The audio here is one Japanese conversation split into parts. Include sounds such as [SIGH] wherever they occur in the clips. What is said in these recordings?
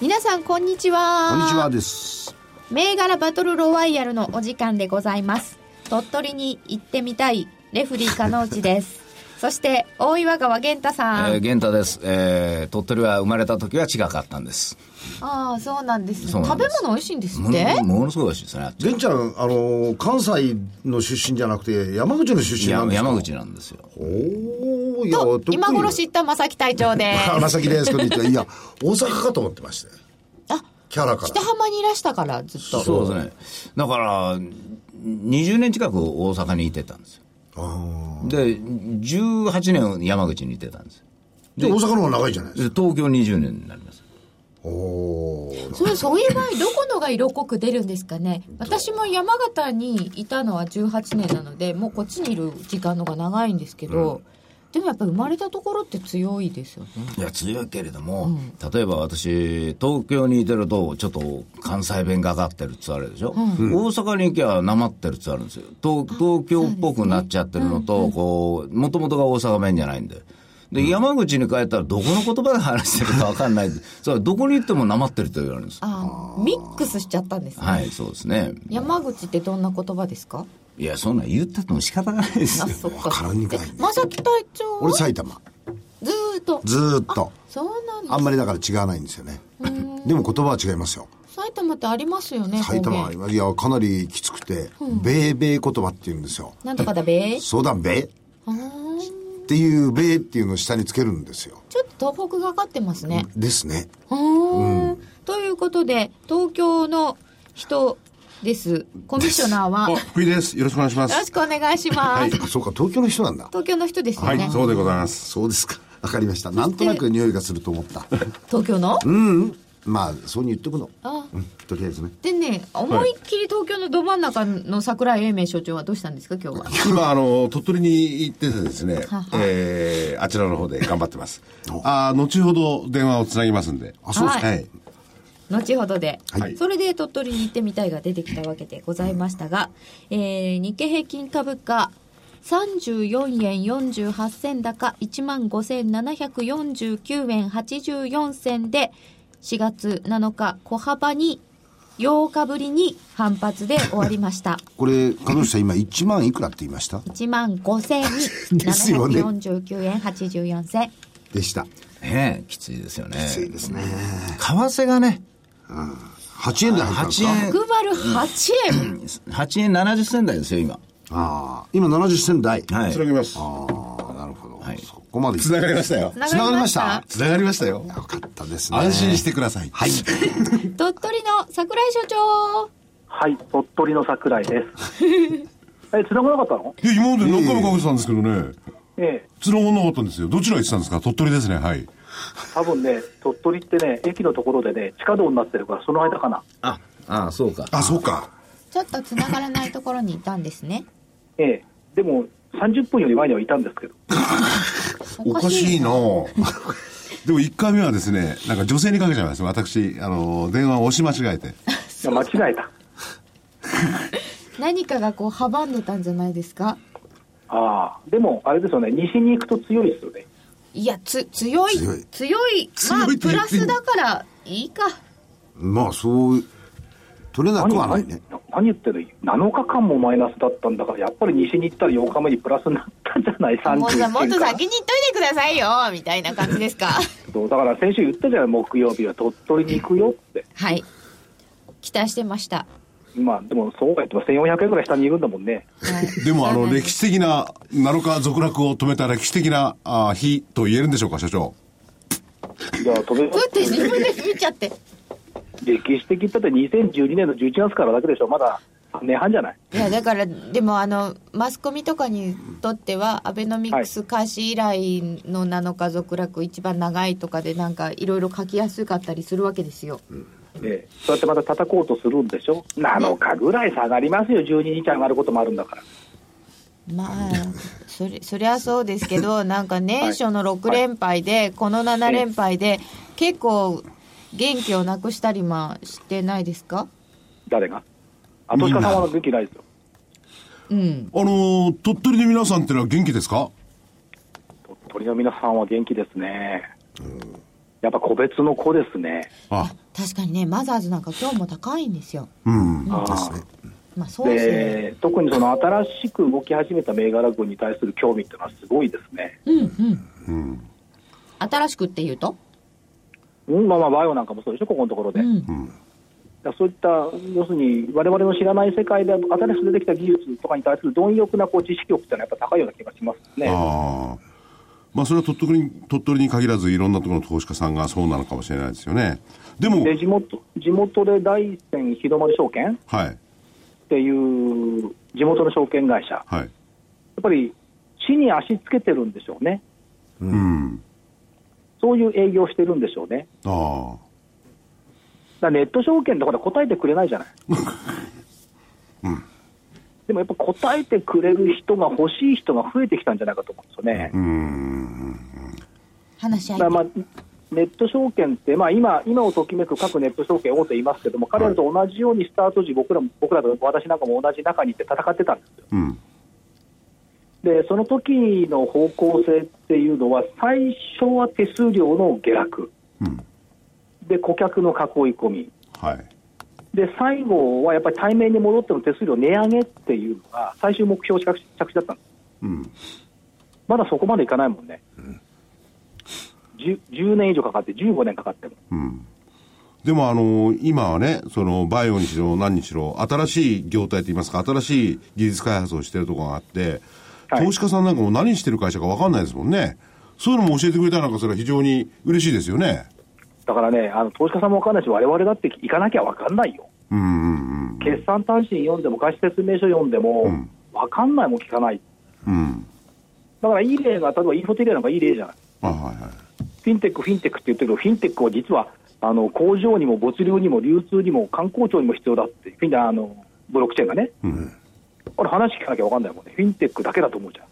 皆さんこんにちは。こんにちはです。銘柄バトルロワイヤルのお時間でございます。鳥取に行ってみたいレフリー加納内ですそして大岩川源太さん、えー、源太です。えー、鳥取は生まれた時は違かったんです。ああそうなんですそうなんです食べ物美味しいんですっもてのものすごい美味しいですね。玄ちゃん、あの、関西の出身じゃなくて、山口の出身なんですか？や山口なんですよ。おー、いや、今頃知った正木隊長であまさきです、こんにちは。いや、大阪かと思ってましたよ。あキャラから北。浜にいらしたからずっとそうですね。だから、20年近く大阪にいてたんですよ。あで、18年山口にいてたんですで、大阪の方が長いじゃないですか。で東京20年になります。おー。そうそういう場合どこのが色濃く出るんですかね私も山形にいたのは18年なのでもうこっちにいる時間の方が長いんですけど、でもやっぱ生まれたところって強いですよねいや、強いけれども、例えば私、東京にいてると、ちょっと関西弁がかってるっつあるでしょ、大阪に行きゃなまってるっつあるんですよ。東東京っぽくなっちゃってるのと、こう、もともとが大阪弁じゃないんで。で、山口に帰ったらどこの言葉で話してるかわかんない。[LAUGHS] それはどこに行ってもなまってると言われるんです。あミックスしちゃったんですね、はい、そうですね。山口ってどんな言葉ですか？いや、そんなん言ったっても仕方がないですよ。あそっかわからんにかいねえ正木隊長は俺埼玉。ずーっとずーっと。そうなんですあんまりだから違わないんですよね。[LAUGHS] でも言葉は違いますよ。埼玉ってありますよね埼玉方言はいや、かなりきつくて、米米言葉って言うんですよ。なんとかだべそうだ、米っていう米っていうのを下につけるんですよ。ちょっと東北がかってますね、ですね。うーんということで東京の人ですコミッショナーはあよ、福井です。よろしくお願いします。ろしくお願いします、あ、そうか、東京の人なんだ。東京の人ですよね、はい、そうでございます。そうですか。わかりました。なんとなく匂いがすると思った。東京の、うん。まあ、そうに言っとくの。あうん。とりあえずね。でね思いっきり東京のど真ん中の桜井英明所長はどうしたんですか今日は？今、あの、鳥取に行っててですねはは、えー、あちらの方で頑張ってます。あー後ほど電話をつなぎますんで。あそうですかはい。後ほどで、はいそれで鳥取に行ってみたいが出てきたわけでございましたが、えー日経平均株価34円48銭高1万5749円84銭で4月7日小幅に8日ぶりに反発で終わりましたこれ、加藤さん今1万いくらって言いました？1万ですよね5749円84銭でした。ねえきついですよね。きついですね。為替がね、8円で入ったんです8か円、108円8円70銭台ですよ、今。ああ、今70銭台。はいつ。なぎます。ああ、なるほど。はいそこまでつながりましたよ。つな繋がりましたつながりましたよ。よかったですね。安心してください。はい。[LAUGHS] 鳥取の桜井所長はい、鳥取の桜井です。[LAUGHS] え、繋がなかったの？いや、今まで何回もかけてたんですけどね、ええ、繋がんなかったんですよ。どちら行ってたんですか？鳥取ですね、はい。多分ね、鳥取ってね、駅のところでね、地下道になってるから、その間かな。あ、ああ、そうか。あ、そうか。ちょっとつながらないところにいたんですねええ、でも、30分より前にはいたんですけど。おかしいな [LAUGHS] でも1回目はですね、なんか女性にかけちゃいます。私、あの、電話を押し間違えて。[LAUGHS] いや間違えた。何かがこう阻んでたんじゃないですか？ああ、でも、あれですよね、西に行くと強いですよね。いやつ強い強い。強い。まあプラスだからいいか。まあ、そう、取れなくはないね。何何言ってる ?7 日間もマイナスだったんだから、やっぱり西に行ったら8日目にプラスになったんじゃない？もうさ ?31 もっとか先に言っといてくださいよみたいな感じですか？[LAUGHS] そう？だから先週言ったじゃない、木曜日は。鳥取に行くよって。はい。期待してました、まあ、でも、そうは言っても1400円ぐらい下にいるんだもんね。はい、でも、あの、歴史的な、7日続落を止めた歴史的なあ日と言えるんでしょうか、社長。いや、飛べうって自分で見ちゃって。歴史的って言って2012年の11月からだけでしょ、まだ年半じゃない？いやだからでもあのマスコミとかにとってはアベノミクス開始以来の7日続落一番長いとかでなんかいろいろ書きやすかったりするわけですよ、ええそうやってまた叩こうとするんでしょ、7日ぐらい下がりますよ、12日上がることもあるんだから。まあ、それ、そりゃそうですけど、[LAUGHS] なんか年初の6連敗で、この7連敗で、結構、元気をなくしたりもしてないですか？誰が？あ、投資家さんは元気ないですよ。うん。あのー鳥取の皆さんってのは元気ですか？鳥の皆さんは元気ですね。やっぱ個別の子ですね。あ、確かにね、マザーズなんか今日も高いんですよ。うん。あまあそうですね。で特にその新しく動き始めた銘柄群に対する興味っていうのはすごいですね。うんうん。新しくっていうと？うん、まあまあ、バイオなんかもそうでしょ、ここのところで。うん。そういった、要するに、我々の知らない世界で新しく出てきた技術とかに対する貪欲なこう知識欲っていうのはやっぱ高いような気がしますね。ああ。まあ、それは鳥取に、鳥取に限らず、いろんなところの投資家さんがそうなのかもしれないですよね。でも、で地元地元で大山日の丸証券？はい。っていう地元の証券会社、やはい。っぱり地に足つけてるんでしょうね、うん。そういう営業してるんでしょうね、あネット証券ってほら答えてくれないじゃない。[LAUGHS] でもやっぱ答えてくれる人が欲しい人が増えてきたんじゃないかと思うんですよね。うん。話し合いまあネット証券って、まあ、今今をときめく各ネット証券大手いますけども、彼らと同じようにスタート時、僕らも僕らと私なんかも同じ中にいて戦ってたんですよ。うん。で、その時の方向性っていうのは、最初は手数料の下落、うん。で、顧客の囲い込み、はい。で、最後はやっぱり対面に戻っての手数料値上げっていうのが最終目標着地だったんです。うん。まだそこまでいかないもんね。10, 10年以上かかって、15年かかっても。うん。でもあの今はね、そのバイオにしろ何にしろ、新しい業態といいますか、新しい技術開発をしてるところがあって、はい投資家さんなんかも何してる会社か分かんないですもんね。そういうのも教えてくれたらなんかそれは非常に嬉しいですよね。だからね、あの投資家さんも分かんないし、我々だって行かなきゃ分かんないよ。うんうん決算単身読んでも、会社説明書読んでも、ん分かんないも聞かない。うん。うん。だからいい例が、例えばインフォテリアなんかいい例じゃない。あ、はいはい。フィンテック、フィンテックって言ってるけど、フィンテックは実はあの工場にも物流にも流通にも観光庁にも必要だって、フィンあのブロックチェーンがね、うん。これ話聞かなきゃ分かんないもんね、フィンテックだけだと思うじゃん。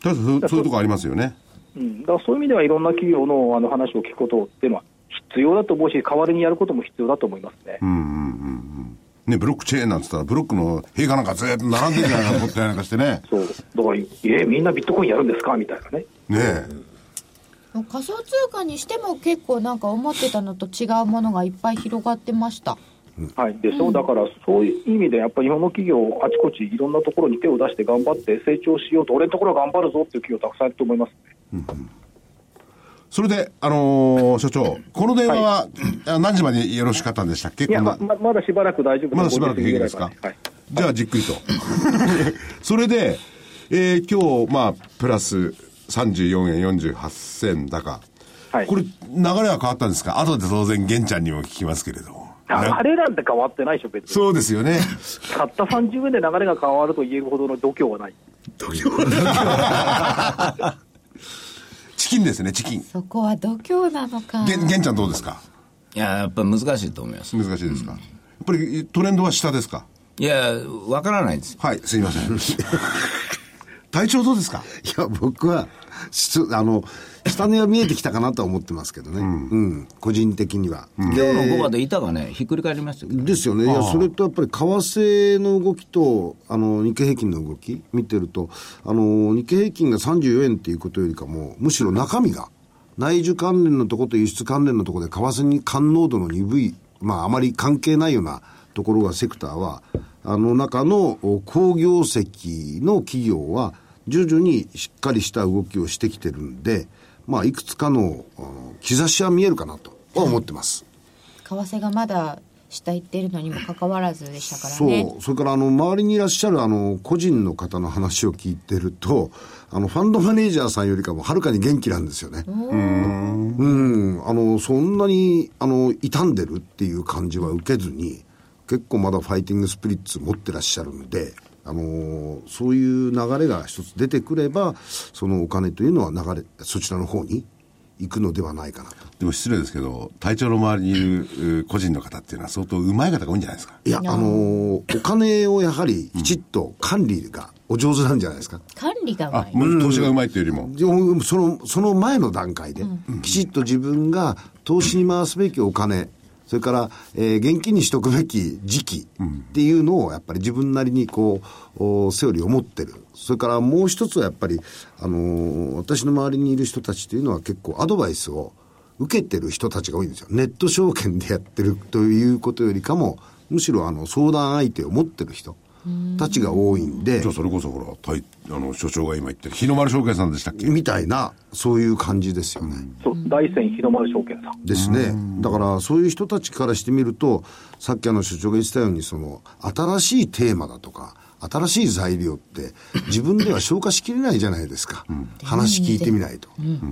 ただそうそういうとこありますよね。うん、だからそういう意味ではいろんな企業のあの話を聞くことっていうのは必要だと思うし、代わりにやることも必要だと思いますね。うんうんうんうん。ね、ブロックチェーンなんつったら、ブロックの塀がなんかずーっと並んでるじゃないかと思ったりなんかしてね。[LAUGHS] そうだから、えみんなビットコインやるんですか？みたいなね。ねえ。仮想通貨にしても結構なんか思ってたのと違うものがいっぱい広がってました。はい、でしょ、だからそういう意味で、やっぱり日本の企業、あちこちいろんなところに手を出して頑張って成長しようと、俺のところは頑張るぞっていう企業、たくさんいると思いますね。それで、あのー所長、この電話は、あ何時までよろしかったんでしたっけ？いや、まままだしばらく大丈夫まだしばらく平気ですか？5時過ぎぐらいまではいじゃあじっくりと。[LAUGHS] それで、えー今日、まあ、プラス34円48銭高。はいこれ、流れは変わったんですか？後で当然、玄ちゃんにも聞きますけれども。流れなんて変わってないでしょ、別に。そうですよね。たった30円で流れが変わると言えるほどの度胸はない。チキンですね、チキン。そこは度胸なのか。玄玄ちゃんどうですか？いや、やっぱ難しいと思います。難しいですか、やっぱりトレンドは下ですか？いや、わからないです。はい、すいません。[LAUGHS] 体調どうですか？いや、僕は、しあの、下値は見えてきたかなとは思ってますけどね。うん。個人的には。今日の5番で板がね、ひっくり返りましたよ。ですよね。いや、それとやっぱり為替の動きと、あの、日経平均の動き見てると、あの、日経平均が34円っていうことよりかも、むしろ中身が、内需関連のとこと輸出関連のところで為替に感濃度の鈍い、まああまり関係ないようなところがセクターは、あの中のお好業績の企業は、徐々にしっかりした動きをしてきてるんで、まあいくつかの兆しは見えるかなとは思ってます。為替がまだ下行ってるのにもかかわらずでしたからね。そう。それから、あの、周りにいらっしゃる、あの、個人の方の話を聞いてると、あの、ファンドマネージャーさんよりかもはるかに元気なんですよね。うん。あの、そんなに、あの、傷んでるっていう感じは受けずに、結構まだファイティングスピリッツ持ってらっしゃるので、あのそういう流れが一つ出てくれば、そのお金というのは流れ、そちらの方にいくのではないかなと。でも失礼ですけど、隊長の周りにいるう個人の方っていうのは相当うまい方が多いんじゃないですか？いや、あのーお金をやはりきちっと管理がお上手なんじゃないですか？管理がうまい、。あもう投資がうまいっていうよりもその、その前の段階で、きちっと自分が投資に回すべきお金、それから、えー現金にしとくべき時期っていうのを、やっぱり自分なりにこう、セオリーを持ってる。それからもう一つはやっぱり、あのー私の周りにいる人たちというのは結構アドバイスを受けてる人たちが多いんですよ。ネット証券でやってるということよりかも、むしろあの相談相手を持ってる人たちが多いんでじゃあ、それこそほら、隊あの、所長が今言ってる、日の丸証券さんでしたっけ？みたいな、そういう感じですよね。そう、大山日の丸証券さん。ですね。だから、そういう人たちからしてみると、さっきあの所長が言ってたように、その、新しいテーマだとか、新しい材料って、自分では消化しきれないじゃないですか。話聞いてみないと。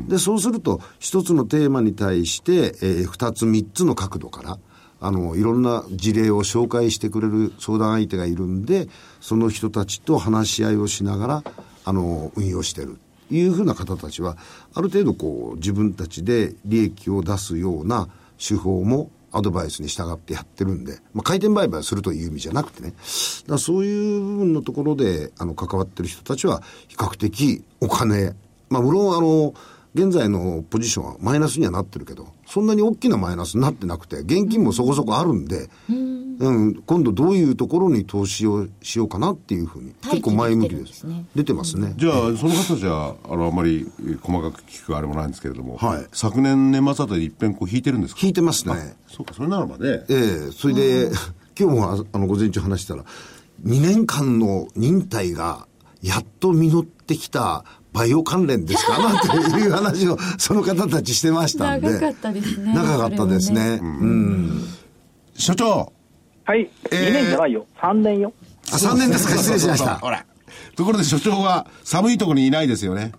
で、そうすると、一つのテーマに対して、えー二つ、三つの角度から、あの、いろんな事例を紹介してくれる相談相手がいるんで、その人たちと話し合いをしながら、あの、運用してる。いうふうな方たちは、ある程度こう、自分たちで利益を出すような手法もアドバイスに従ってやってるんで、まあ、回転売買するという意味じゃなくてね、だそういう部分のところで、あの、関わってる人たちは、比較的お金、まあ、無論あの、現在のポジションはマイナスにはなってるけど、そんなに大きなマイナスになってなくて、現金もそこそこあるんで、うん、今度どういうところに投資をしようかなっていうふうに、結構前向きです。出てますね。じゃあ、その方たちは、あの、あまりえー細かく聞くあれもないんですけれども、はい昨年年末あたり一遍こう引いてるんですか？引いてますね。そうか、それならばね。ええそれで、今日もああの午前中話したら、2年間の忍耐がやっと実ってきたバイオ関連ですか？なんていう話をその方たちしてましたんで。長かったですね長かったですね。うん。所長はい、えー2年じゃないよ、3年よ。あ、3年ですか失礼しました。ほら。ところで所長は寒いところにいないですよね。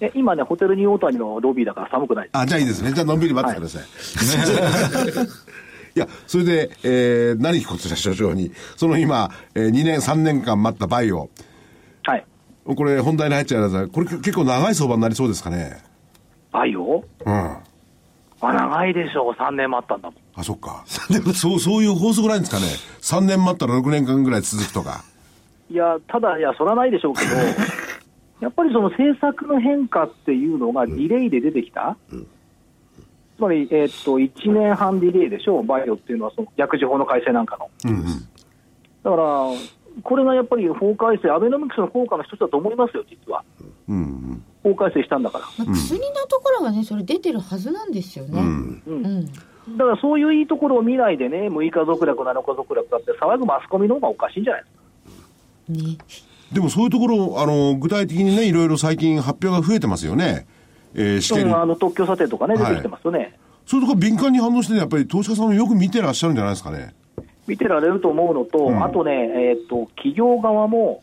え今ね、ホテルニューオータニのロビーだから寒くない。あ、じゃあいいですね。じゃあのんびり待ってください。[LAUGHS] い、や、それで、えー、何聞こうとした？所長に、その今、えー、2年、3年間待ったバイオ。はい。これ本題に入っちゃうやつはこれ結構長い相場になりそうですかね。バイオうん。あ、あ、長いでしょう、3年待ったんだもん。そっか。そう、そういう法則ないんですかね。3年待ったら6年間ぐらい続くとか。いや、ただ、いや、そらないでしょうけど、[LAUGHS] やっぱりその政策の変化っていうのがディレイで出てきた、つまり、えーっと、1年半ディレイでしょう、バイオっていうのは、その薬事法の改正なんかの。うんうん。だから、これがやっぱり法改正、アベノミクスの効果の一つだと思いますよ、実は。うんうん。法改正したんだから。まあ、薬のところはねそれ出てるはずなんですよね、うん。うんだからそういういいところを見ないでね、6日続落、7日続落だって騒ぐマスコミの方がおかしいんじゃない？ですか。ねでもそういうところ、あの、具体的にね、いろいろ最近発表が増えてますよね。えー、試験うん、あの特許査定とかね、出はいてきてますよね。そういうところ敏感に反応してね、やっぱり投資家さんもよく見てらっしゃるんじゃないですかね。見てられると思うのと、んあとね、えー、と企業側も、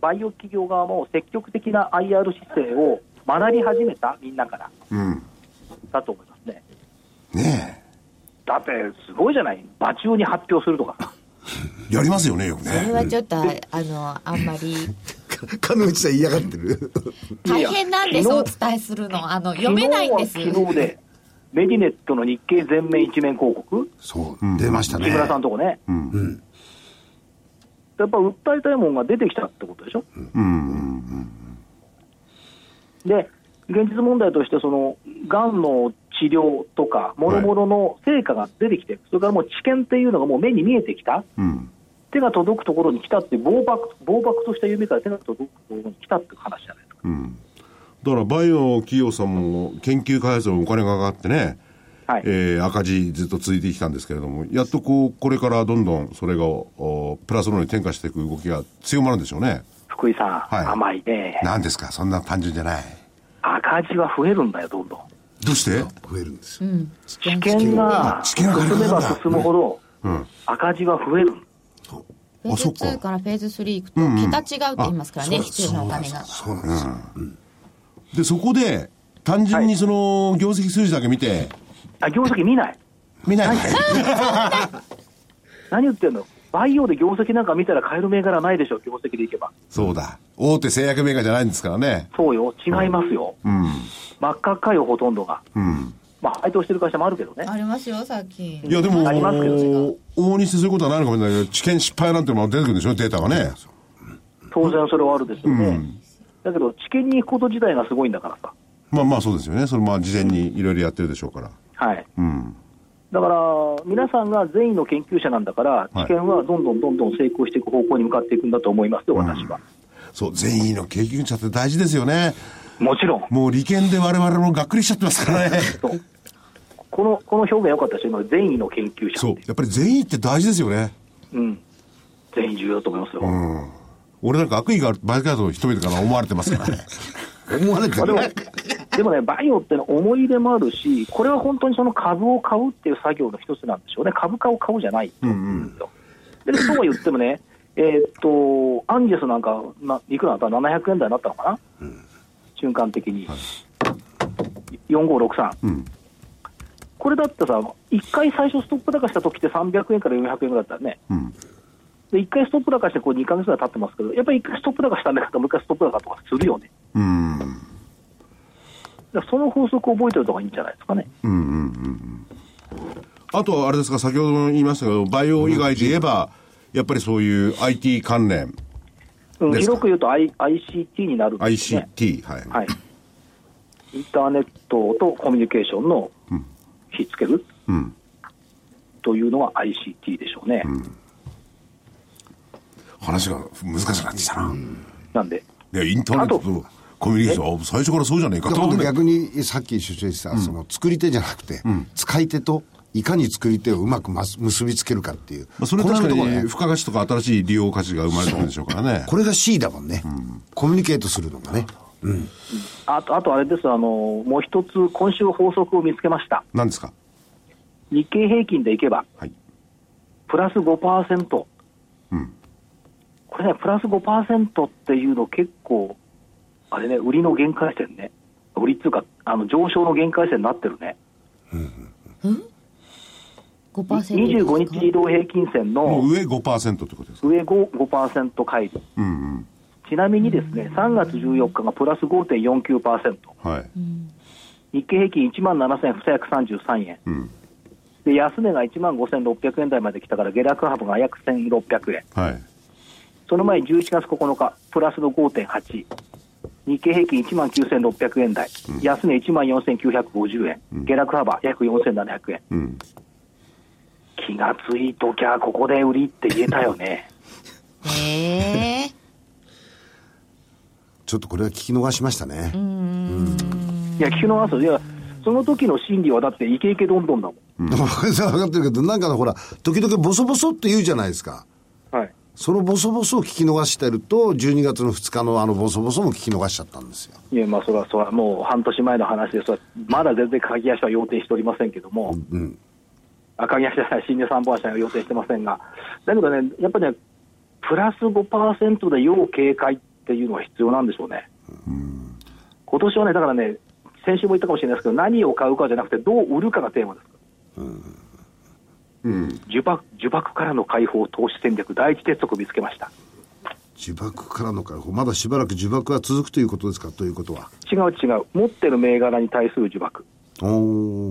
バイオ企業側も積極的な IR 姿勢を学び始めた、みんなから、うん。だと思いますね。ねだって、すごいじゃない、場中に発表するとか。[LAUGHS] やりますよね、よくそれね。はちょっとああのあんまり [LAUGHS] かのうちさん嫌がってる。大変なんですお伝えするのあの読めないんです昨日は昨日で、メディネットの日経全面一面広告、そう、出ましたね。木村さんとこね、うん。やっぱ訴えたいもんが出てきたってことでしょ？うん。で、現実問題として、その、がんの治療とか、もろもろの成果が出てきて、それからもう知見っていうのがもう目に見えてきた、うん。手が届くところに来たって、暴漠暴漠とした夢から手が届くところに来たって話じゃないですか。うん。だから、バイオの企業さんも研究開発にお金がかかってね、はい。えー赤字ずっと続いてきたんですけれども、やっとこう、これからどんどんそれが、おプラスの方に転化していく動きが強まるんでしょうね。福井さん、はい。甘いね、何ですか？そんな単純じゃない。赤字は増えるんだよ、どんどん。どうして？増えるんですよ。うん。知見が進めば進むほど、うん。赤字は増える。フェーズあそっか。2からフェーズ3行くとうんうん。桁違うって言いますからね、必要なお金が。そうなんです。よ。で、そこで、単純にその、業績数字だけ見て、あ、業績見ない。見ない。何？言ってんの？バイオで業績なんか見たら買える銘柄ないでしょ、業績でいけば。そうだ。大手製薬メーカーじゃないんですからね。そうよ、違いますよ。うん。真っ赤っかいよ、ほとんどが。うん。まあ、配当してる会社もあるけどね。ありますよ、さっき。いや、でも、ありますけどね往々にしてそういうことはないのかもしれないけど、知見失敗なんてのも出てくるんでしょ、データがね。当然それはあるですよね。うんだけど、知見に行くこと自体がすごいんだからさ。まあまあそうですよね。それまあ事前にいろいろやってるでしょうから。はい。うん。だから、皆さんが善意の研究者なんだから、い知見はどんどんどんどん成功していく方向に向かっていくんだと思いますよ、私は。そう、善意の経験者って大事ですよね。もちろん。もう利権で我々もがっくりしちゃってますからね。この、この表現良かったですよ、今、善意の研究者。そうやっぱり善意って大事ですよね。うん。善意重要だと思いますよ。うん。俺なんか悪意がある、バイカードの人々から思われてますからね。[LAUGHS] 思われてるまあでも、でもね、バイオってのは思い入れもあるし、これは本当にその株を買うっていう作業の一つなんでしょうね。株価を買うじゃないと思うんでそうは言ってもね、えーっと、アンジェスなんか、な、いくらだった ?700 円台になったのかな、瞬間的に。4563。うん。これだってさ、一回最初ストップ高した時って300円から400円ぐらいだったよね。うん。で、一回ストップ高してこう2ヶ月ぐらい経ってますけど、やっぱり一回ストップ高したんだから、もう一回ストップ高とかするよね。うん。その法則を覚えておいた方がいいんじゃないですかね。うんうんうんうん。あとはあれですか、先ほども言いましたけど、バイオ以外で言えば、やっぱりそういう IT 関連、うん、広く言うと、I、ICT になるんですね。ICT、はい。はい。インターネットとコミュニケーションのひっつけるうん。というのが ICT でしょうね。話が難しくなってきたな。なんで、いや、インターネットとコミュニケーション、あ最初からそうじゃねえか。と逆にさっき主張してた、その作り手じゃなくて、使い手といかに作り手をうまく結びつけるかっていう、まあ、それは確かに、このところね付加価値とか新しい利用価値が生まれてくるでしょうからね。[LAUGHS] これが C だもんね、コミュニケートするのがね、あと、あとあれです、あの、もう一つ、今週法則を見つけました。何ですか？日経平均でいけば、はい。プラス5%。うん。これね、プラス5%っていうの結構、あれね、売りの限界線ね。売りっていうか、あの、上昇の限界線になってるね。5% 25日移動平均線のもう上5%ってことですか？上5 5%乖離。うんうん。ちなみにですね、3月14日がプラス5.49%。はい。日経平均1万7233円。うん。で、安値が1万5600円台まで来たから、下落幅が約1600円。はい。その前、11月9日、プラスの5.8。日経平均1万9600円台。安値1万4950円。下落幅約4700円。うん。気がついときゃ、ここで売りって言えたよね。[LAUGHS] へえちょっとこれは聞き逃しましたね、いや、聞き逃す。いや、その時の心理はだってイケイケどんどんだもん。[LAUGHS] 分かってるけど、なんかほら、時々ボソボソって言うじゃないですか。はい。そのボソボソを聞き逃してると、12月の2日のあのボソボソも聞き逃しちゃったんですよ。いや、まあ、それは、それはもう半年前の話で、それはまだ全然鍵足は要定しておりませんけども、うん。あ鍵足じゃない、新入三本足は要定してませんが、だけどね、やっぱりね、プラス5%で要警戒っていうのは必要なんでしょうね。今年はね、だからね、先週も言ったかもしれないですけど、何を買うかじゃなくて、どう売るかがテーマです。うん。呪縛呪縛からの解放投資戦略、第一鉄則を見つけました。呪縛からの解放。まだしばらく呪縛が続くということですか、ということは。違う違う、持ってる銘柄に対する呪縛。お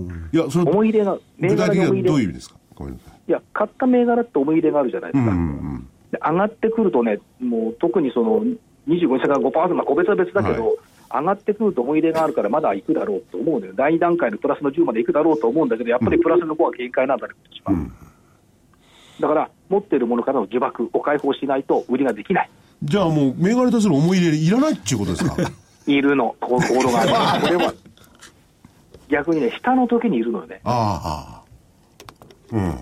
ー。いや、それ、思い入れが、銘柄に思い入れどういう意味ですか？ごめんなさい。いや、買った銘柄って思い入れがあるじゃないですか。うんうんで上がってくるとね、もう特にその25日から5%、まあ、個別は別だけど、はい上がってくると思い入れがあるから、まだ行くだろうと思うのよ、第2段階のプラスの10まで行くだろうと思うんだけど、やっぱりプラスの5は警戒なんだね、今年はだから、持っているものからの呪縛を解放しないと、売りができない、じゃあもう、銘柄に対する思い入れいらないっていうことですか？[LAUGHS] いるの、ところがある、これは。逆にね、下の時にいるのよね、ああ、うん。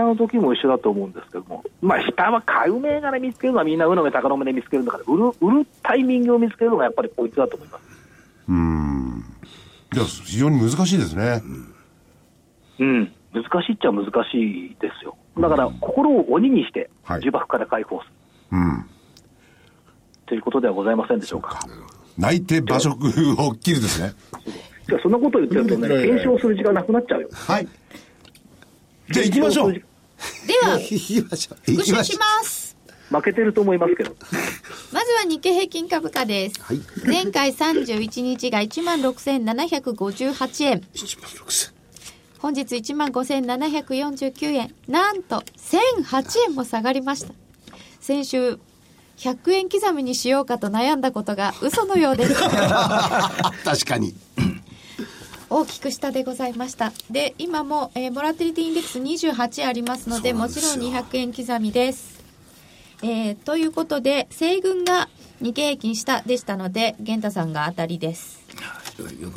下の時も一緒だと思うんですけども、まあ、下は買う銘柄見つけるのはみんなうのめ高の目で見つけるんだから、売る売るタイミングを見つけるのがやっぱりこいつだと思います。うん。じゃあ、非常に難しいですね。うん、難しいっちゃ難しいですよ。だから、心を鬼にして、はい呪縛から解放する、うん。ということではございませんでしょうか。内定馬食を切るですね。いやそんなこと言ってるとね、検証する時間なくなっちゃうよ。はい。じゃあ行きましょう。では行きましょう。行復習しきましょます負けてると思いますけど。まずは日経平均株価です。はい。前回31日が16,758円。1万6000。本日15,749円。なんと1008円も下がりました。先週、100円刻みにしようかと悩んだことが嘘のようです。[LAUGHS] 確かに。大きく下でございました。で、今も、えーボラティリティインデックス28ありますので、もちろん200円刻みです。えーということで、西軍が日経平均下でしたので、玄太さんが当たりです。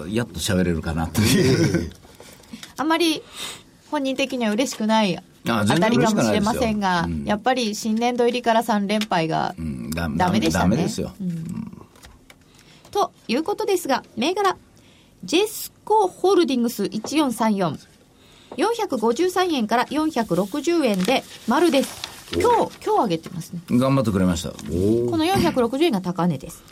やっと喋れるかなという。あまり本人的には嬉しくないあ当たりかもしれませんがようん、やっぱり新年度入りから3連敗がダメでしたね。ダメですよ。ということですが、銘柄、ジェスコホールディングス1434。453円から460円で丸です。今日、今日上げてますね。頑張ってくれました。この460円が高値です。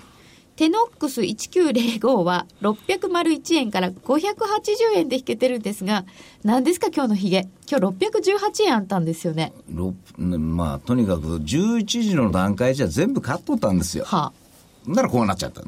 テノックス1905は601円から580円で引けてるんですが、何ですか今日のヒゲ。今日618円あったんですよね。ろまあ、とにかく11時の段階じゃ全部買っとったんですよ。はあ。ならこうなっちゃった。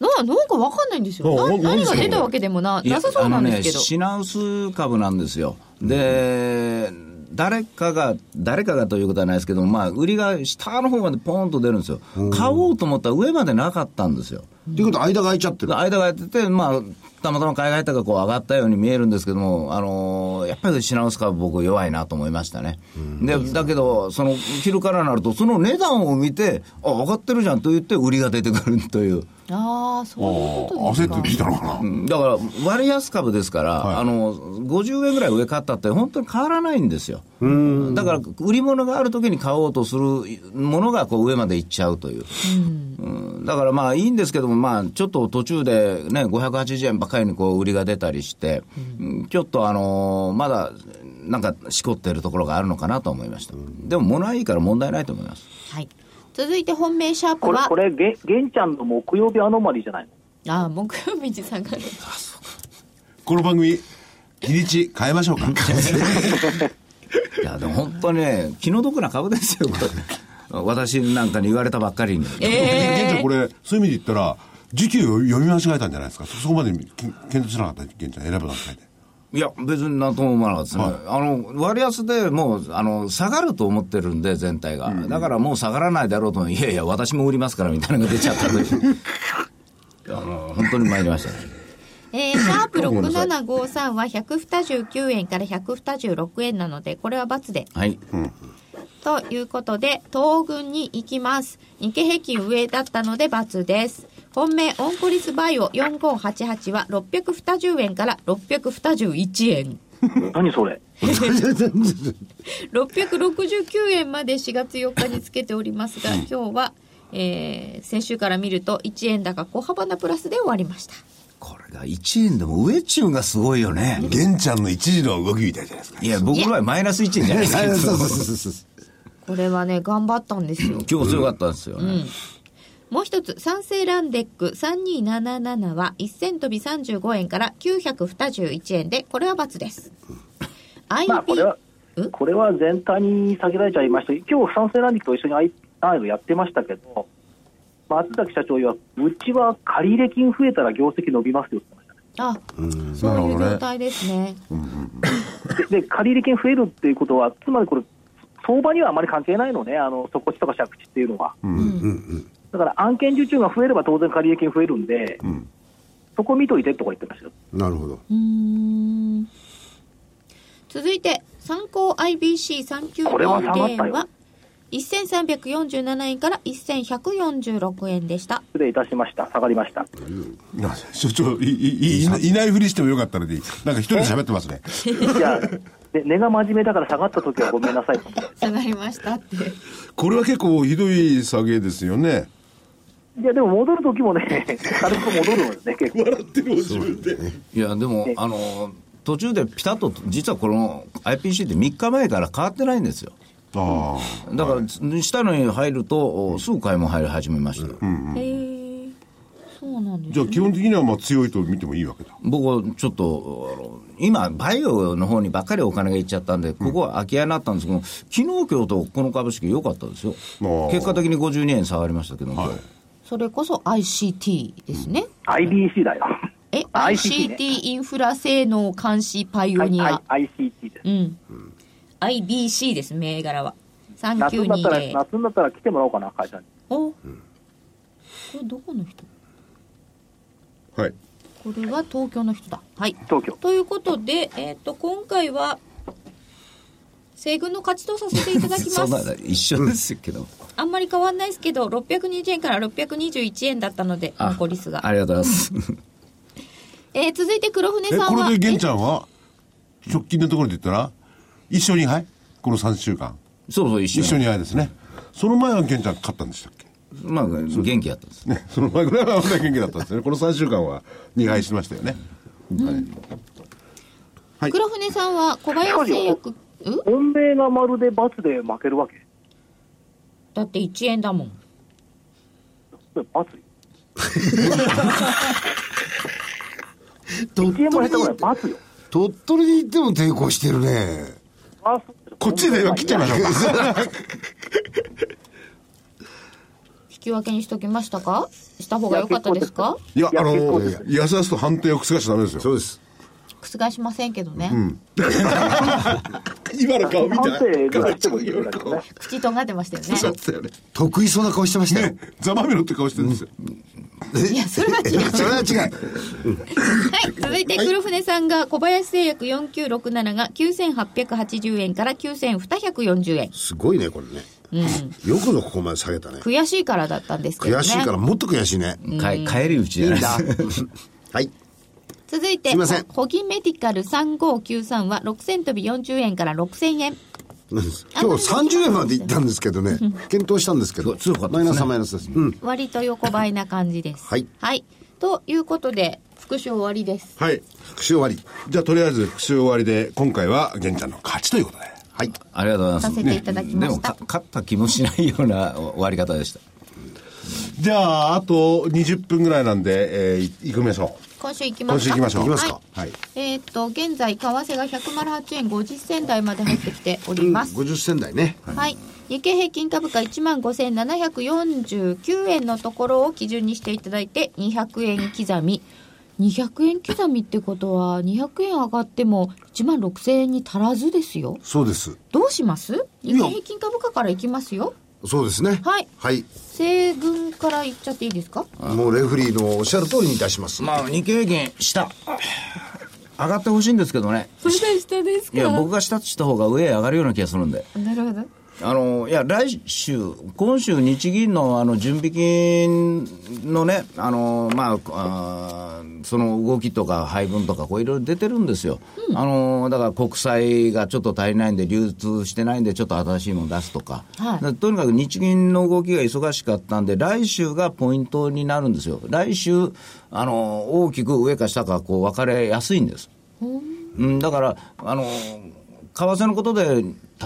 な、なんかわかんないんですよ。何が出たわけでもな、いやなさそうなんですけど。あのね、品薄株なんですよ。で、誰かが、誰かがということはないですけど、まあ、売りが下の方までポーンと出るんですよ。買おうと思ったら上までなかったんですよ。ということは間が空いちゃってる。間がやってて、まあ、たまたま海外高がこう上がったように見えるんですけども、あのーやっぱり品薄株僕弱いなと思いましたね。で、だけど、その、昼からなると、その値段を見て、あ、上がってるじゃんと言って売りが出てくるという。ああ、そういうことですか。焦ってきたのかな。うんだから、割安株ですから、あの、50円ぐらい上買ったって本当に変わらないんですよ。だから、売り物がある時に買おうとするものがこう上まで行っちゃうという。うんだからまあいいんですけども、まあちょっと途中でね、580円ばかりにこう売りが出たりして、うんちょっとあのーまだ、なんかしこってるところがあるのかなと思いました。でも物はいいから問題ないと思います。はい。続いて本命シャープこれ、はこ、れ、げ玄ちゃんの木曜日アノマリーじゃないの？ああ、木曜日に下がる。この番組、日にち変えましょうか。[LAUGHS] いや、でも本当にね、気の毒な株ですよ、これ。私なんかに言われたばっかりに。玄ちゃえん、これ、そういう意味で言ったら、時期を読み間違えたんじゃないですか。そそこまでけ検討しなかった、玄ちゃん、選ぶ段階で。いや、別になんとも思わなかったですね。あの、割安でもう、あの、下がると思ってるんで、全体が。だからもう下がらないだろうと、いやいや、私も売りますから、みたいなのが出ちゃったという。[LAUGHS] あの、本当に参りましたね。ー、えー、シャープ6753は129円から126円なので、これは×で。はい。ということで、東軍に行きます。日経平均上だったので×です。本命、オンコリスバイオ4588は620円から621円。[LAUGHS] 何それ？669円まで4月4日につけておりますが、今日は、えー先週から見ると1円高小幅なプラスで終わりました。これが1円でも上中がすごいよね。玄ちゃんの一時の動きみたいじゃないですか。いや、僕の場合マイナス1円じゃないですか。そうそうそうそう。これはね、頑張ったんですよ。今日強かったんですよね。もう一つ、三成ランデック3277は1000飛び35円から921円で、これは×です。まあ、これはん、これは全体に下げられちゃいました。今日、三成ランディックと一緒に I- アイドやってましたけど、松崎社長は、うちは借入金増えたら業績伸びますよって言ってましたね。あ、そういう状態ですね。でで借入金増えるっていうことは、つまりこれ、相場にはあまり関係ないのね、あの底地とか借地っていうのは。だから案件受注が増えれば当然借入金増えるんで、そこ見といてってこ言ってましたよ。なるほど。うーん続いて、参考 IBC394 これは下がったよは1347円から1146円でした。失礼いたしました、下がりました。な所長いいいいいないふりしてもよかったのに、なんか一人で喋ってますね。いや、で値が真面目だから下がった時はごめんなさい [LAUGHS] 下がりましたって。これは結構ひどい下げですよね。いや、でも戻る時もね、[LAUGHS] 軽く戻るんですね、結構。ってる自分で。いや、でも、あの、途中でピタッと、実はこの IPC って3日前から変わってないんですよ。ああ。だから、下のに入ると、すぐ買い物入り始めましたよ。へーそうなんですじゃあ基本的にはまあ強いと見てもいいわけだ。僕はちょっと、あの今、バイオの方にばっかりお金がいっちゃったんで、ここは空き家になったんですけど、昨日今日とこの株式良かったですよ。結果的に52円下がりましたけど、はいそれこそ ICT ですね。IBC だよ。え、ICT インフラ性能監視パイオニア。はい、ICT です。うん。IBC です、銘柄は。夏になったら、3920。夏になったら来てもらおうかな、会社に。お、これどこの人？はい。これは東京の人だ。はい。東京。ということで、えっ、と、今回は、西軍の勝ちとさせていただきそます。[LAUGHS] 一緒ですけど。あんまり変わんないですけど、620円から621円だったので、あ残り数が。ありがとうございます。えー続いて黒船え、さんは。これで玄ちゃんは、直近のところで言ったら、一勝二敗この3週間。そうそう、一緒一勝二敗ですね。その前は玄ちゃん勝ったんでしたっけ？まあ、元気やったんです。ね、その前ぐらいは元気だったんですね。この3週間は2敗しましたよね。はい。はい。黒船さんは小林製薬、うん？本命がまるで×で負けるわけ？だって1円だもん。それ×よ。[LAUGHS] 鳥1円も取に下手くない、×よ。鳥取に行っても抵抗してるね。あこっちで切っちゃいましょうか。[LAUGHS] 引き分けにしときましたか？した方が良かったですか？いや、あのいやす、安々と判定を覆しちゃダメですよ。そうです。覆しませんけどね。[LAUGHS] 今の顔見てらいですね。口とがってましたよね。そうだよね。得意そうな顔してましたよ。ね、ざまみろって顔してるんですよ。いや、それは違う。[LAUGHS] それは違う。はい。続いて、黒船さんが小林製薬4967が9880円から9240円。すごいね、これね。うん。よくぞここまで下げたね。悔しいからだったんですけどね。悔しいからもっと悔しいね。か帰り討ちじゃないです。[LAUGHS] はい。続いて、すいませんホギメディカル3593は6000飛び40円から6000円。今日30円まで行ったんですけどね。検討したんですけど。強かったですねマイナスはマイナスです。うん。割と横ばいな感じです。はいはい。ということで、復習終わりです。はい。復習終わり。じゃあ、とりあえず復習終わりで、今回は玄ちゃんの勝ちということで。はい。ありがとうございます。させていただきましたか、勝った気もしないような終わり方でした。じゃあ、あと20分ぐらいなんで、えー、い行きましょ今週行きう。ますか今週行きましょう。はいはい。えーっと、現在、為替が108円50銭台まで入ってきておりうん、ます。50銭台ね。はい。日経平均株価15,749円のところを基準にしていただいて、200円刻み。200円刻みってことは、200円上がっても1万6000円に足らずですよ。そうです。どうします？日経平均株価からいきますよ。そうですね。はいはい。西軍からいっちゃっていいですか？もうレフリーのおっしゃる通りにいたします。まあ、日経平均、下。上がってほしいんですけどね。それで下ですいや、僕が下とした方が上へ上がるような気がするんで。なるほど。あの、いや、来週、今週日銀のあの、準備金のね、あの、まあ、その動きとか配分とか、こういろいろ出てるんですよ。あの、だから国債がちょっと足りないんで、流通してないんで、ちょっと新しいもの出すとか。はいだとにかく日銀の動きが忙しかったんで、来週がポイントになるんですよ。来週、あの、大きく上か下か、こう、分かれやすいんです。うん、だから、あの、為替のことで、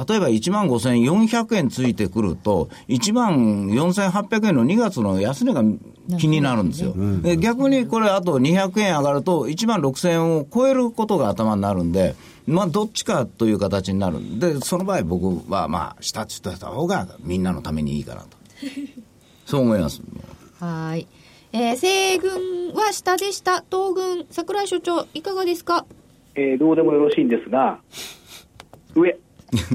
例えば1万5400円ついてくると、1万4800円の2月の安値が気になるんですよ。で逆にこれ、あと200円上がると、1万6000円を超えることが頭になるんで、まあ、どっちかという形になるんで、その場合、僕は、まあ、下って言った方が、みんなのためにいいかなと。[LAUGHS] そう思います。はーい。えー、西軍は下でした。東軍、桜井所長、いかがですか？えーどうでもよろしいんですが、上。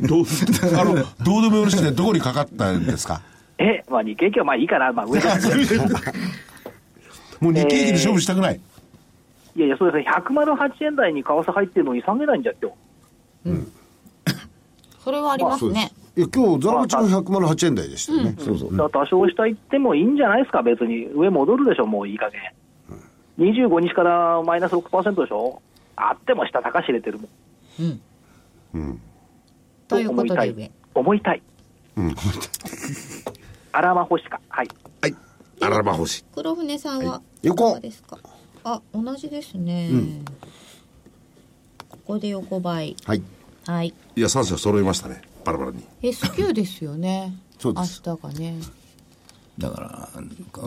どう、[LAUGHS] あの、どうでもよろしくて、どこにかかったんですか？え、まあ日経平均はまあいいかな、まあ上ですね。もう日経平均で勝負したくない？いやいや、そうですね、108円台に為替入ってるのに下げないんじゃってよ。[LAUGHS] それはありますそうですね。。いや、今日、ザラバチも108円台でしたよね。そうそう。多少下行ってもいいんじゃないですか、別に。上戻るでしょ、もういい加減。25日からマイナス6%でしょ？あっても下高し入れてるもん。ということ思いたいで上。。思いたい。うん。あらま欲しか。はい。はい。あらば星。黒船さんは、い横ですか？あ、同じですね。ここで横ばい。はい。はい。いや、3社揃いましたね。バラバラに。S q ですよね。[LAUGHS] そうです明日がね。だから、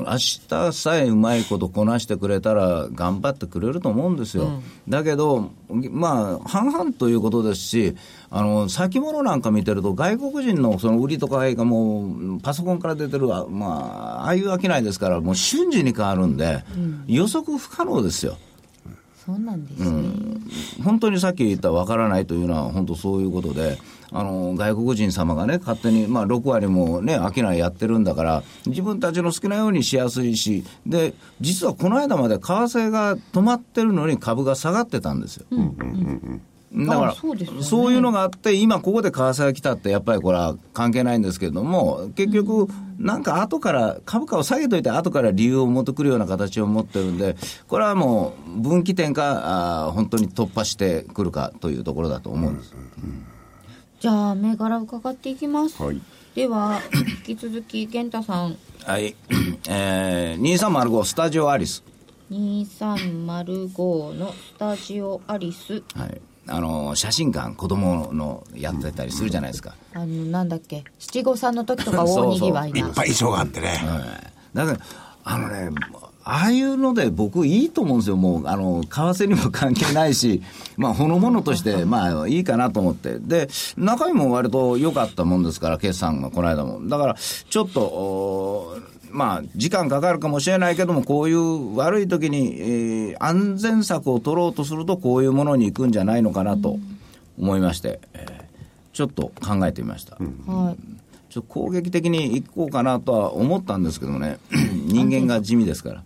明日さえうまいことこなしてくれたら、頑張ってくれると思うんですよ。だけど、まあ、半々ということですし、あの、先物なんか見てると、外国人のその売りとかがもう、パソコンから出てる、あまあ、ああいう商いですから、もう瞬時に変わるんで、予測不可能ですよ。そうなんですね。本当にさっき言った分からないというのは、本当そういうことで、あの外国人様がね、勝手に、まあ、6割もね、商いやってるんだから、自分たちの好きなようにしやすいし、で実はこの間まで為替が止まってるのに株が下がってたんですよ。だからあそうですよねそういうのがあって、今ここで為替が来たって、やっぱりこれは関係ないんですけれども、結局、なんか後から、株価を下げといて、後から理由を持ってくるような形を持ってるんで、これはもう分岐点か、あー本当に突破してくるかというところだと思うんです。じゃあ、銘柄伺っていきます。はいでは、引き続き、健太さん、はい、えー、2305スタジオアリス。2305のスタジオアリス、はい。あの、写真館、子供のやってたりするじゃないですか。あの、なんだっけ、七五三の時とか [LAUGHS] 大にぎわいな。いっぱい衣装があってね。だから、あのね、ああいうので僕いいと思うんですよ。もう、あの、為替にも関係ないし、[LAUGHS] まあ、ほのものとして、[LAUGHS] まあ、いいかなと思って。で、中身も割と良かったもんですから、決算がこの間も。だから、ちょっと、まあ、時間かかるかもしれないけども、こういう悪い時に、えー安全策を取ろうとすると、こういうものに行くんじゃないのかなと思いまして、えーちょっと考えてみました。はい。ちょっと攻撃的にいこうかなとは思ったんですけどもね、[CLEARS THROAT] 人間が地味ですから。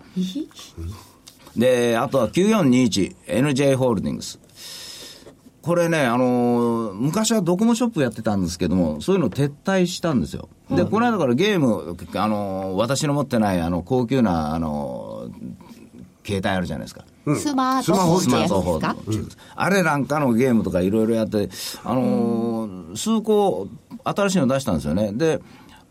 で、あとは9421、NJ ホールディングス。これね、あのー昔はドコモショップやってたんですけども、そういうの撤退したんですよ。で、この間からゲーム、あのー私の持ってない、あの、高級な、あのー携帯あるじゃないですか。スマートフォンってやつですか？あれなんかのゲームとかいろいろやって、あのー数個新しいの出したんですよね。で、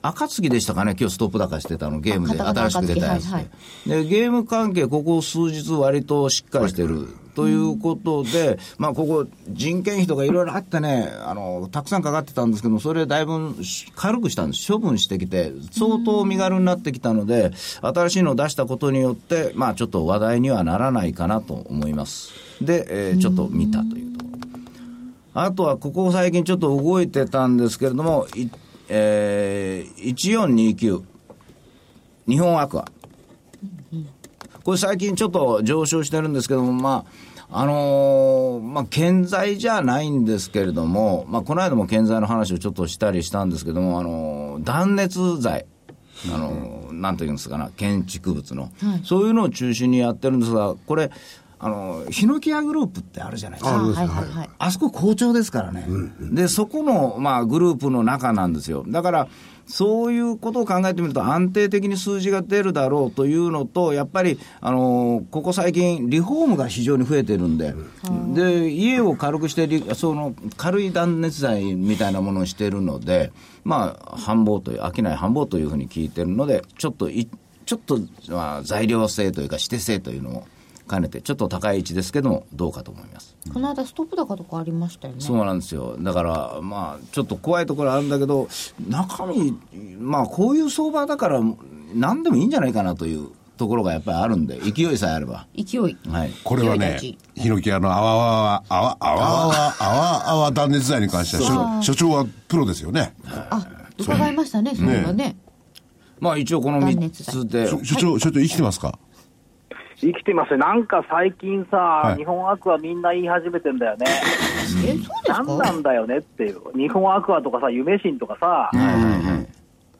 暁でしたかね、今日ストップ高してたの、ゲームで新しく出たやつで、暁で、ゲーム関係、ここ数日割としっかりしてる。ということで、まあ、ここ、人件費とかいろいろあってね、あの、たくさんかかってたんですけど、それだいぶ軽くしたんです。処分してきて、相当身軽になってきたので、新しいのを出したことによって、まあ、ちょっと話題にはならないかなと思います。で、えーちょっと見たというところ。あとは、ここ最近ちょっと動いてたんですけれども、いえー、1429、日本アクア。これ最近ちょっと上昇してるんですけども、まあ、あのーまあ、建材じゃないんですけれども、まあ、この間も建材の話をちょっとしたりしたんですけども、あのー断熱材。あのーなんていうんですかな、建築物の、そういうのを中心にやってるんですが、これ、あのー、ヒノキ屋グループってあるじゃないですか。あはいはいはい。あそこ好調ですからね。で、そこの、まあ、グループの中なんですよ。だから、そういうことを考えてみると安定的に数字が出るだろうというのと、やっぱり、あのーここ最近、リフォームが非常に増えてるんで、で、家を軽くしてリ、その、軽い断熱材みたいなものをしてるので、まあ、繁忙という、飽きない繁忙というふうに聞いてるので、ちょっとい、ちょっと、まあ、材料性というか、指定性というのを兼ねて、ちょっと高い位置ですけども、どうかと思います。この間ストップ高とかありましたよね。そうなんですよ。だから、まあ、ちょっと怖いところあるんだけど、中身、まあ、こういう相場だから、何でもいいんじゃないかなというところがやっぱりあるんで、勢いさえあれば。勢い。はい。これはねヒノキ屋のあわあわあわあわあわあわあわ断熱材に関しては所所長はプロですよねあ、伺いましたね、そういうのね。まあ、一応この3断熱材つで、所所長所長生きてますか？生きてますね。なんか最近さ、はい日本アクアみんな言い始めてんだよね。え、そうです何なかんだよねっていう。日本アクアとかさ、夢新とかさ、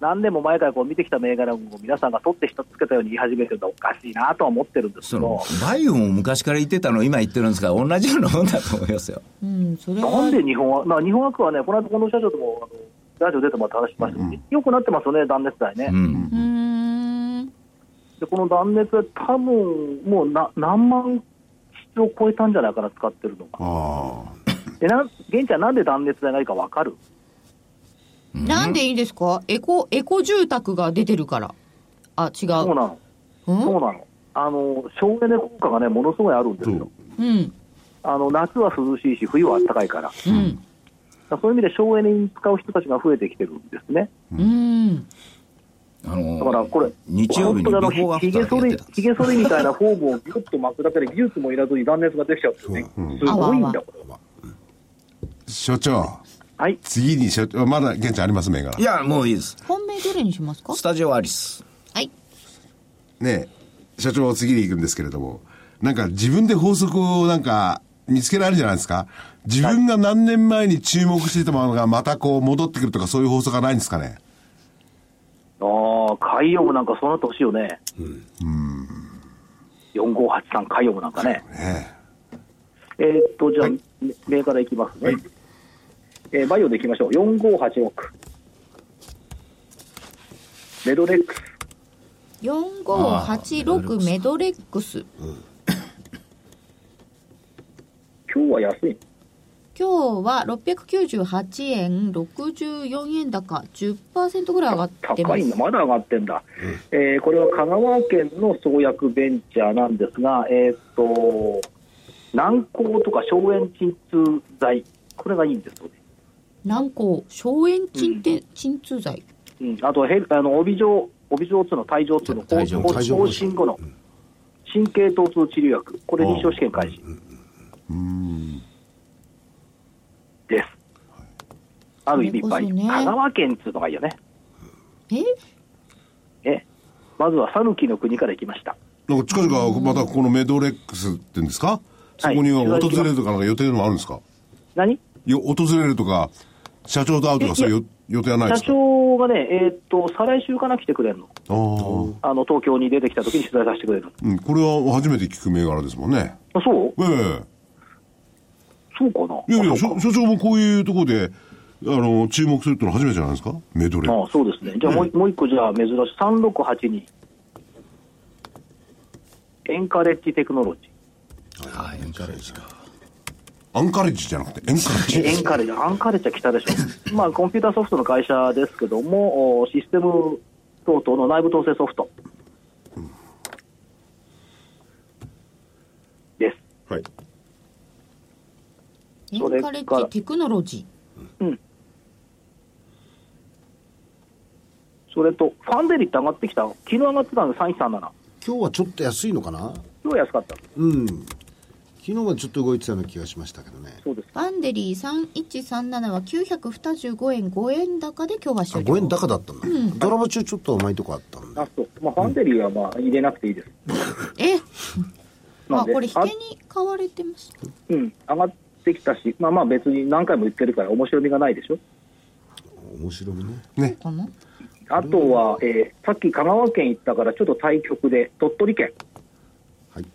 何年も前からこう見てきた銘柄を皆さんが取って一つつけたように言い始めてるのはおかしいなとは思ってるんですけそどの、、バイオも昔から言ってたのを今言ってるんですか？ら、同じようなもんだと思いますよ。うん、それなんは。で日本は、まあ、日本アクアはね、この間、近藤社長ともあのラジオ出てもらって話しましたけど、よくなってますよね、断熱材ね。うん。うーん。でこの断熱材、多分もうな何万室を超えたんじゃないかな、使ってるのが。あでな現地はなんで断熱材がいいか分かる？なんでいいんですか？エコ、エコ住宅が出てるから。あ、違う。そうなの、うん？そうなの。あの省エネ効果がね、ものすごいあるんですよ。うん。あの夏は涼しいし、冬は暖かいから。うん。だからそういう意味で省エネに使う人たちが増えてきてるんですね。うん。あのだからこれ、日曜日にビフォーアフターひげ剃りみたいなフォームをギュッと巻くだけで技術もいらずに断熱ができちゃうって。すごいんだ、これ。所長、はい。次に所長、まだ現地あります、銘柄い。やもういいです本命どれにしますか？スタジオアリスはい。ねえ所長次に行くんですけれども、なんか自分で法則をなんか見つけられるじゃないですか。自分が何年前に注目していたものがまたこう戻ってくるとかそういう法則はないんですかね？ああ、海洋なんかそうなってほしいよね。うん。4583海洋なんかね。ねえーっと、じゃあ、め銘柄いきますね。えーバイオでいきましょう。4586。メドレックス。4586メドレックス。今日は安い。今日は698円64円高10%ぐらい上がってます高いんだ。まだ上がってんだ。えーこれは香川県の創薬ベンチャーなんですが、えーっと、軟膏とか消炎鎮痛剤。これがいいんですよね。軟膏消炎鎮て鎮痛剤？うん、あとヘルあの帯状、帯状痛の帯状痛の帯状方帯状方針後の神経疼痛治療薬、これ臨床試験開始です。ある意味ね香川県っていうのがいいよね。え？え？まずは讃岐の国から行きました。なんか近々またこのメドレックスっていうんですか？そこには訪れるとかなんか予定でもあるんですか？何？よ訪れるとか、社長と会うとかえそういう予定はないで社すか？長がね、えーっと、再来週かな来てくれるの。ああ。あの、東京に出てきた時に取材させてくれる。うん、これは初めて聞く銘柄ですもんね。あ、そう？えそうかなえいやいや、あそうか所所長もこういうところで、あの、注目するってのは初めてじゃないですか？メドレー。ああそうですね。じゃあもう,、もう一個じゃあ珍しい。3682。エンカレッジテクノロジああエンカレッジかアンカレッジじゃなくて、エンカレッー。ジ。エンカレッジ、アンカレッジは来たでしょ。[LAUGHS] まあ、コンピューターソフトの会社ですけども、おシステム等々の内部統制ソフト。です。はい。エそれンカレからッジテクノロジそれと、ファンデリって上がってきた？昨日上がってたの3137。今日はちょっと安いのかな？今日安かった。うん。昨日はちょっと動いてたような気がしましたけどね。そうです。ーバンデリー3137は925円5円高で今日はあ終了。5円高だったんだ、ドラマ中ちょっとうまいとこあったんだ。あ、そう。まあ、ファンデリーはまあ、入れなくていいです。え？なんで？あこれ引けに買われてます？うん、上がってきたし、まあまあ別に何回も言ってるから面白みがないでしょ。面白みね。かな？あとは、えーさっき香川県行ったからちょっと対局で、鳥取県。はい。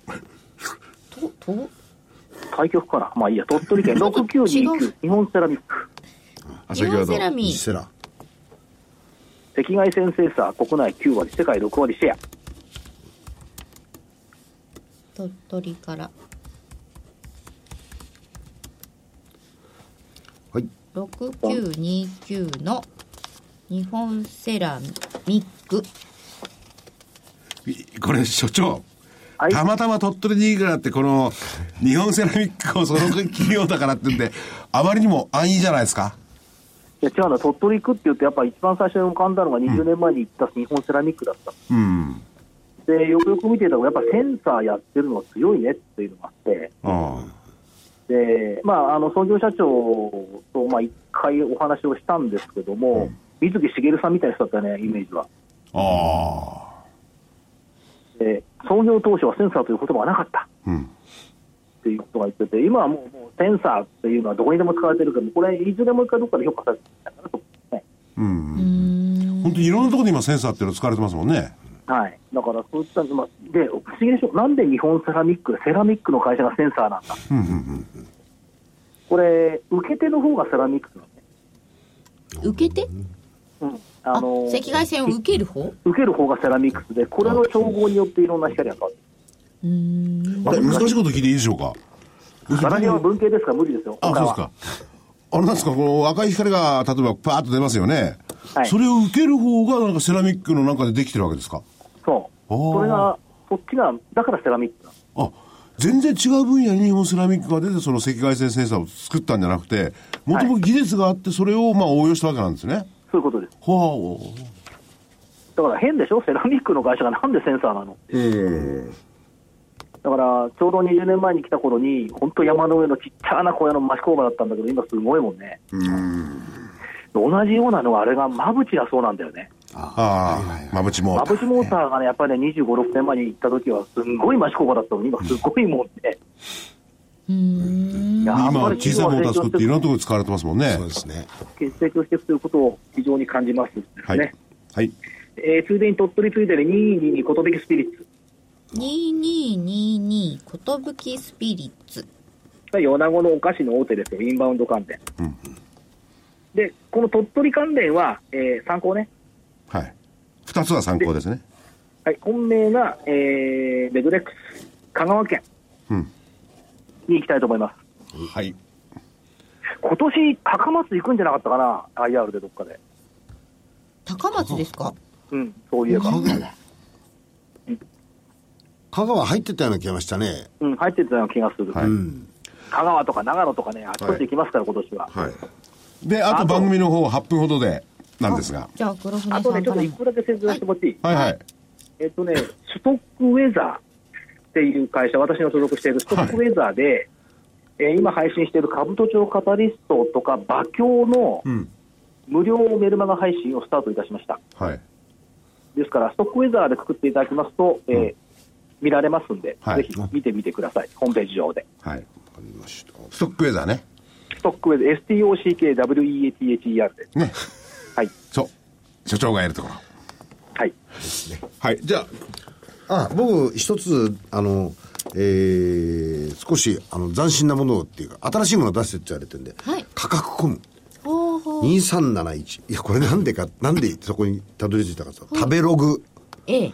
とと対局かな？まあいいや、鳥取県。違う6929、日本セラミック。日本セラミミスセラ。赤外線センサー国内9割、世界6割シェア。鳥取から。はい。6929の日本セラミックこれ、所長。はいたまたま鳥取にいくらって、この、日本セラミックをその企業だからってんで、あまりにも安易じゃないですか？いや違うんだ、鳥取行くって言って、やっぱ一番最初に浮かんだのが20年前に行った日本セラミックだった。うん。で、よくよく見てたら、やっぱセンサーやってるの強いねっていうのがあって、あで、まあ、あの創業社長と、まあ、一回お話をしたんですけども、水木しげるさんみたいな人だったね、イメージは。あ。ああ。で創業当初はセンサーという言葉はなかったうん。っていうことが言ってて、今はもうもうセンサーっていうのはどこにでも使われてるけど、これ、いずれもう一回どっかで評価されてるんじゃないかなと思うんですね。うん。うーん本当にいろんなところで今センサーっていうの使われてますもんね。はい、だからそういった、まあ、で、不思議でしょ、なんで日本セラミック、セラミックの会社がセンサーなんだ、うんうんうん。これ、受け手の方がセラミックなのね、受けてうん。あ赤外線を受ける方？受ける方がセラミックスで、これの調合によっていろんな光が変わってうーん。あれ、難しいこと聞いていいでしょうか？私は文系ですから無理ですよ、あ、そうですか。あれなんですか、この赤い光が、例えばパーッと出ますよね。はい。それを受ける方が、なんかセラミックの中でできてるわけですか？そう、それが、そっちが、だからセラミックあ、全然違う分野に日本セラミックが出て、その赤外線センサーを作ったんじゃなくて、もともと技術があって、それをまあ応用したわけなんですね。そういうことです。はだだから変でしょ、セラミックの会社がなんでセンサーなの？うん。だから、ちょうど20年前に来た頃に、本当山の上のちっちゃな小屋の町工場だったんだけど、今すごいもんね。同じようなのが、あれが、まぶちがそうなんだよね。ああ、まぶちもまぶちモーターがね、やっぱりね、25、6年前に行った時は、すんごい町工場だったのに、今すごいもんね。うーん。今小さいモーター作っていろんなところで使われてますもんねそうですね。結成していくということを非常に感じますですはいね。はいえーついでに鳥取ついでに2位に寿スピリッツ。2222寿スピリッツ。米子のお菓子の大手ですよ、インバウンド関連。で、この鳥取関連は、えー参考ね。はい二つは参考ですねはい、本命が、えー、レドレックス、香川県うんに行きたいと思います。はい今年、高松行くんじゃなかったかな、IR でどっかで。高松ですか？うん、そういえば。香川。香川入ってたような気がしましたね。うん、入ってたような気がする。はいうん。香川とか長野とかね、あちこち行きますから、今年は。はいであと番組の方8分ほどでなんですがじゃあ、黒船さあとね、ちょっとんからも一個だけ説明してもらっていい、はいはいえっとね、ストックウェザーっていう会社、私の所属しているストックウェザーで、えー今配信している兜町カタリストとか馬鏡のうん。無料メルマガ配信をスタートいたしました。はい。ですから、ストックウェザーでくくっていただきますと、えー見られますんで、はい。ぜひ見てみてください、ホームページ上で。はい。わかりました。ストックウェザーね。ストックウェザー、STOCKWEATHER です。ね。はい。そう。所長がやるところ。はい。はい。じゃああ、僕、一つ、あの、えー、少し、あの、斬新なものをっていうか、新しいものを出してって言われてるんで、はい価格コム。ほうほう。2371。いや、これなんでか、なんでそこにたどり着いたかさ、食べログ。ええ。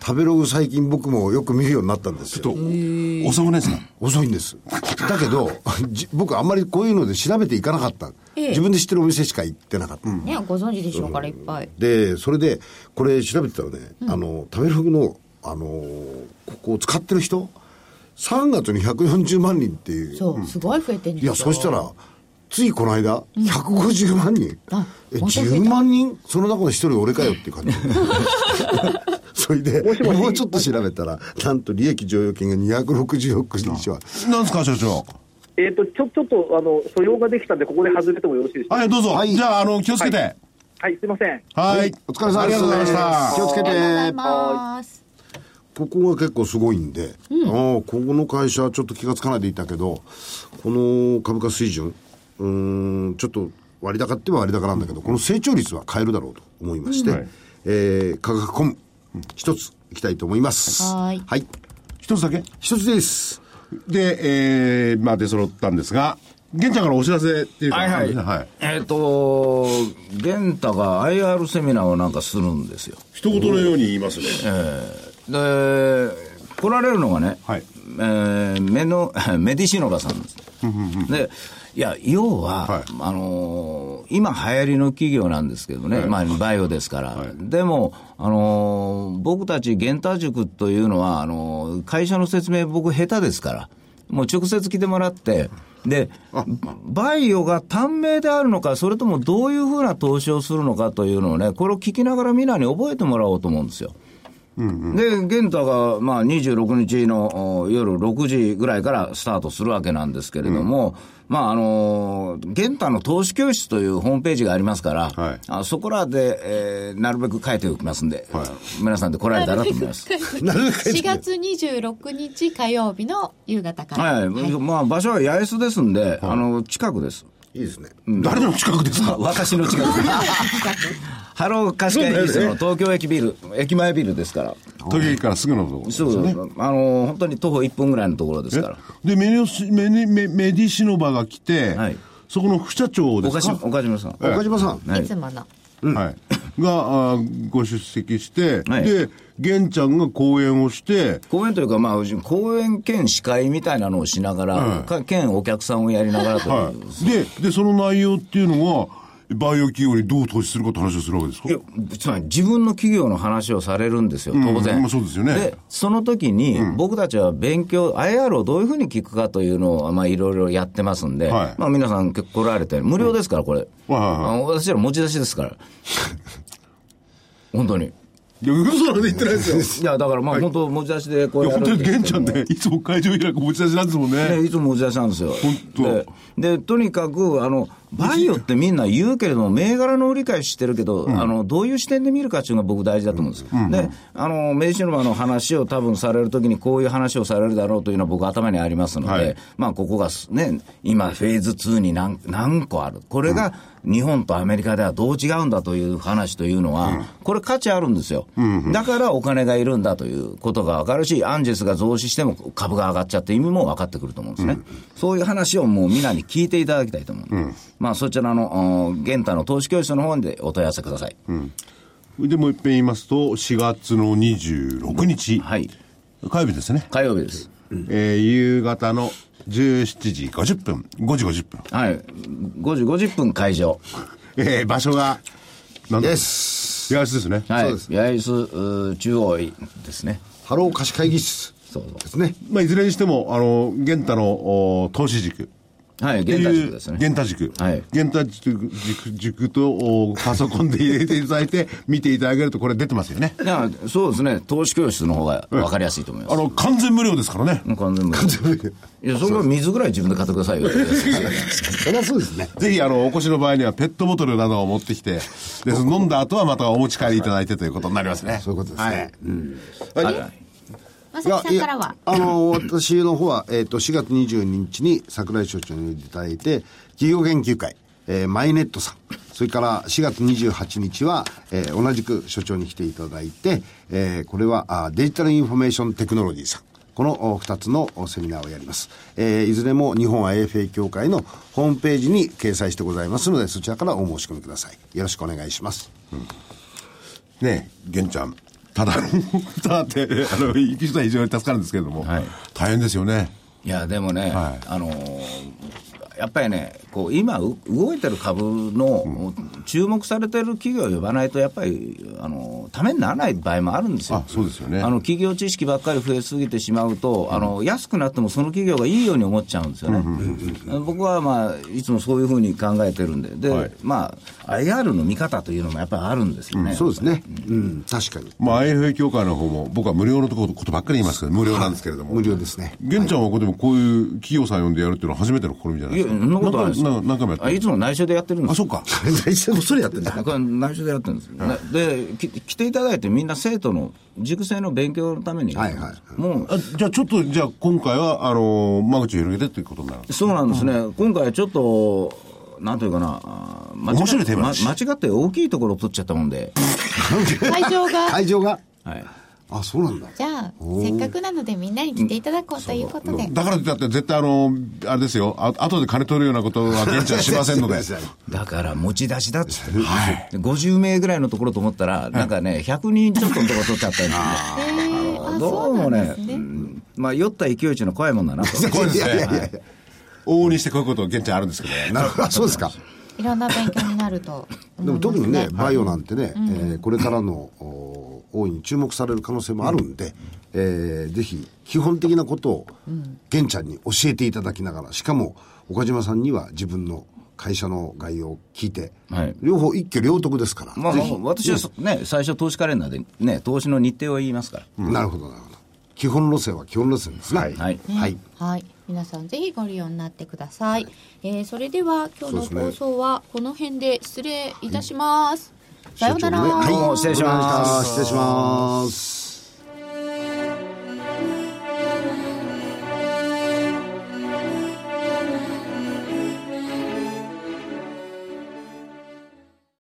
食べログ最近僕もよく見るようになったんですよ。ちょっと遅くないですか遅いんです。だけど、[LAUGHS] じ僕あんまりこういうので調べていかなかった。ええ自分で知ってるお店しか行ってなかった。ね、ご存知でしょうから、いっぱい。で、それで、これ調べてたらね、あの、食べログの、あのここを使ってる人、3月に140万人っていう。そう、すごい増えてるんですよ。いや、そしたら、ついこの間、150万人。あえ、本当増えた10万人？その中の一人俺かよっていう感じ。[LAUGHS] それで、もうちょっと調べたら、なんと利益剰余金が260億以上。なんですか所長？えっ、と、ちょ、ちょっと、あの、素養ができたんで、ここで外れてもよろしいでしょうか？はいどうぞ、はいじゃああの気をつけてはいはい、すいません。はい、お疲れ様です。ありがとうございました気をつけて。ありがとうございます。ここが結構すごいんで、ああここの会社はちょっと気がつかないでいたけど、この株価水準、うーん、ちょっと割高っては割高なんだけど、この成長率は変えるだろうと思いまして、はいえー価格コム、一ついきたいと思います。はーいはい。一つだけ？一つです。で、えー、まあ出揃ったんですが玄ちゃんからお知らせっていうかはいはい。はい、えっ、と、玄太が IR セミナーをなんかするんですよ。一言のように言いますねで、来られるのがね、はいえーメノ、[LAUGHS] メディシノバさんです。で、いや、要は、はいあのー今流行りの企業なんですけどね、まあ、バイオですから。でも、あのー僕たち玄太塾というのは、あのー会社の説明僕下手ですから。もう直接来てもらって、で、バイオが短命であるのか、それともどういうふうな投資をするのかというのをね、これを聞きながらみんなに覚えてもらおうと思うんですよ。で、玄太が、まあ、26日のお夜6時ぐらいからスタートするわけなんですけれども、まあ、あのー、玄太の投資教室というホームページがありますから、はい。あそこらで、えーなるべく書いておきますんで、皆さんで来られたらと思います。[LAUGHS] なるべく書いて4月26日火曜日の夕方から。はい、まあ、場所は八重洲ですんで、あの、近くです。いいですね。誰の近くですか？[LAUGHS] 私の近くです。[LAUGHS] ハロー貸し会議室の東京駅ビル、駅前ビルですから。東京駅からすぐのところですそう、よねあの、本当に徒歩1分ぐらいのところですから。でメネスメネメメディシノバが来て、はいそこの副社長ですか？岡島、岡島さん。ええ岡島さん。はいいつもの。はい、があーご出席して、はいで玄ちゃんが講演をして講演というか、まあ、講演兼司会みたいなのをしながら、はいか兼お客さんをやりながらという、はい、ででその内容っていうのがバイオ企業にどう投資するかって話をするわけですか？いやつまり自分の企業の話をされるんですよ、当然。うん。まあそうですよね。で、その時に、僕たちは勉強、IR をどういうふうに聞くかというのを、まあ、いろいろやってますんで、はい。まあ、皆さん来られて、無料ですから、これ。はいはいはい。私ら持ち出しですから。[LAUGHS] 本当に。いや、嘘なんで言ってないですよ。[LAUGHS] いや、だからまあ、本当持ち出しでこいうや、やる本当にちゃんって、いつも会場開く持ち出しなんですもんね。ね、いつも持ち出しなんですよ。当でで、とにかく、あの、バイオってみんな言うけれども、銘柄の売り買いしてるけど、あの、どういう視点で見るかっていうのが僕大事だと思うんです。で、あの、名刺のの話を多分されるときにこういう話をされるだろうというのは僕頭にありますので、はいまあ、ここがすね、今、フェーズ2に何何個ある。これが、日本とアメリカではどう違うんだという話というのは、これ価値あるんですよ。だからお金がいるんだということが分かるし、アンジェスが増資しても株が上がっちゃって意味も分かってくると思うんですね。そういう話をもう皆に聞いていただきたいと思う。まあそちらの、うん玄太の投資教室の方でお問い合わせください。で、もう一遍言いますと、4月の26日、はい。火曜日ですね。火曜日です。えー夕方の17時50分、5時50分。はい。5時50分会場。[LAUGHS] えー場所が、なんだイエス八重洲ですね。はい。そうです八重洲中央ですね。ハロー貸し会議室そうそうですね。まあ、いずれにしても、あの、玄太のお投資塾。はい。って玄太塾ですね。玄太塾。はい玄太塾塾塾とおパソコンで入れていただいて、[LAUGHS] 見ていただけると、これ出てますよね。いや、そうですね。投資教室の方が分かりやすいと思います。あの、完全無料ですからね。もう完全無料いや、それは水ぐらい自分で買ってくださいよ。[LAUGHS] そりゃそうですね。ぜひ、あの、お越しの場合にはペットボトルなどを持ってきて、で、飲んだ後はまたお持ち帰りいただいてということになりますね。そういうことですね。はいうんはいまさんからは。あの、私の方は、えっ、と、4月22日に桜井所長にいただいて、企業研究会、えーマイネットさん、それから4月28日は、えー同じく所長に来ていただいて、えーこれはあデジタルインフォメーションテクノロジーさん。このお二つのおセミナーをやります。えーいずれも日本 IFA 協会のホームページに掲載してございますので、そちらからお申し込みください。よろしくお願いします。ねえ、玄ちゃん。ただ、た [LAUGHS] だって、あの、行く人は非常に助かるんですけれども、はい大変ですよね。いや、でもね、はいあのーやっぱりね、こう今、う動いてる株の、注目されてる企業を呼ばないと、やっぱり、あのためにならない場合もあるんですよ。あそうですよねあの企業知識ばっかり増えすぎてしまうと、あの安くなってもその企業がいいように思っちゃうんですよね。僕は、まあ、いつもそういうふうに考えてるんで、で、はいまあ、IR の見方というのもやっぱりあるんですよね。そうですね。うん、確かに。まあ、IFA 協会の方も、僕は無料のとこことばっかり言いますけど、無料なんですけれども。無料ですね。玄ちゃんはここでもこういう企業さん呼んでやるっていうのは初めての試みじゃないですか。んなことないです。よ何回もやってる。あいつも内緒でやってるんです。あ、そうか。[LAUGHS] こっそりやってんだ。これ内緒でやってるんです、でき来ていただいて、みんな生徒の塾生の勉強のために、はいはいもうあじゃあちょっと、じゃあ今回は、あのー間口を広げてっていうことになる。そうなんですね、今回はちょっと、なんというかな、間違っ面白い間違って大きいところを取っちゃったもんで、会場が。会場が？はい、あ、そうなんだ。じゃあ、せっかくなのでみんなに来ていただこうということで。だからってだって絶対あの、あれですよ、あ後で金取るようなことは現地はしませんので。[LAUGHS] だから持ち出しだっつって、はい、50名ぐらいのところと思ったら、なんかね、100人ちょっとのところ取っちゃったんですよ。どそううもねなんです、ね。うんまあ、酔った勢いっていうのは怖いもんだなと。[LAUGHS] こうですね。いやいやいやいや往々にしてこういうこと現地あるんですけどね。なるほど。そうですか。いろんな勉強になるとでも特にね、バイオなんてね、えーこれからのお大いに注目される可能性もあるんで、えーぜひ基本的なことを玄ちゃんに教えていただきながら、しかも岡島さんには自分の会社の概要を聞いて、はい両方一挙両得ですから、まあぜひ、私はそね、最初、投資カレンダーでね、投資の日程を言いますから。なるほどなるほど。基本路線は基本路線ですね。はいはいはい。はい。皆さんぜひご利用になってください。えーそれでは今日の放送はこの辺で失礼いたします。さようなら。はい。失礼します失礼します。